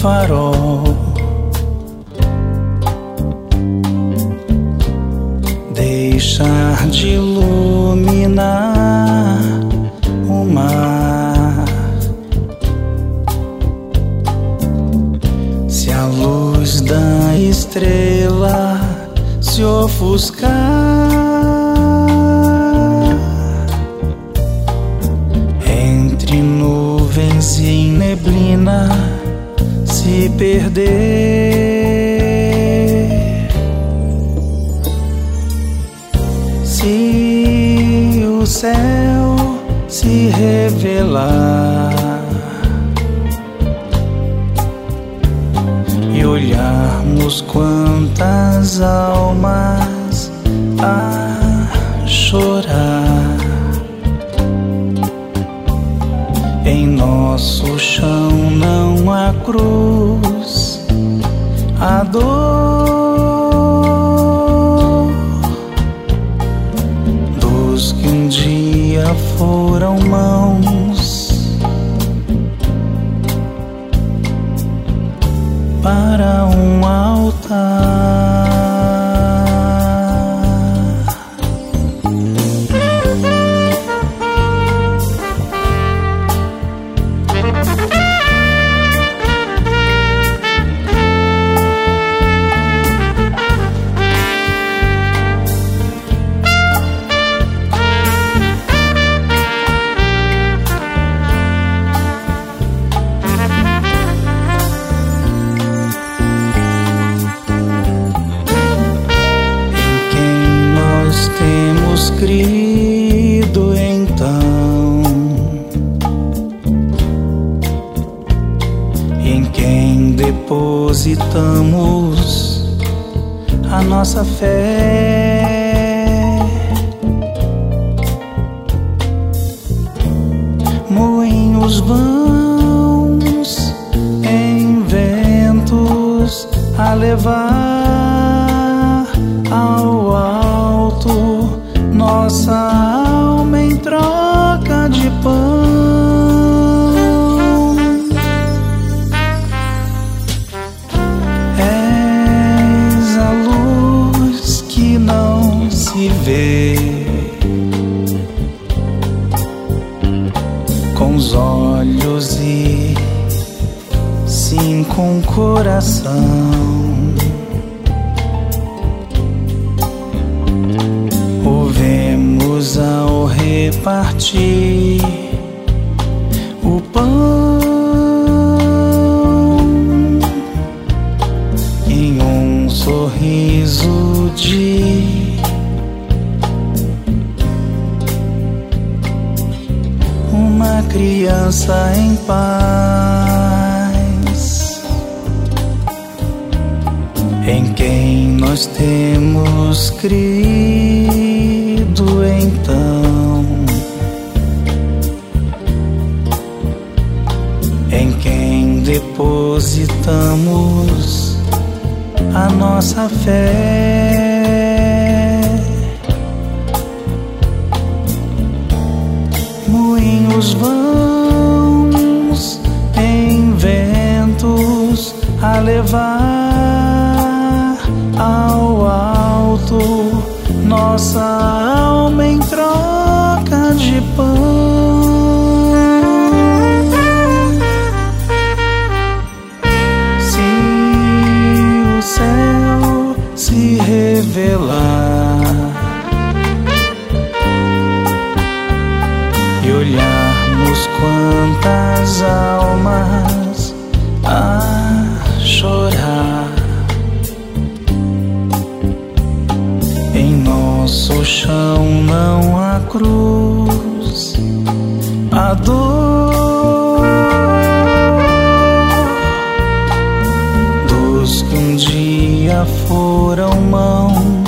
farol. Deixar de iluminar o mar. Se a luz da estrela se ofuscar. Perder. Se o céu se revelar e olharmos quantas almas a chorar em nosso chão não há cruz, dor. foram mãos para um altar. Crido então em quem depositamos a nossa fé. Moinhos vãos em ventos a levar alma em troca de pão. És a luz que não se vê. Com os olhos e sim com o coração. ao repartir o pão em um sorriso de uma criança em paz em quem nós temos criado então depositamos a nossa fé. Moinhos vãos em ventos a levar ao alto nossa foram mãos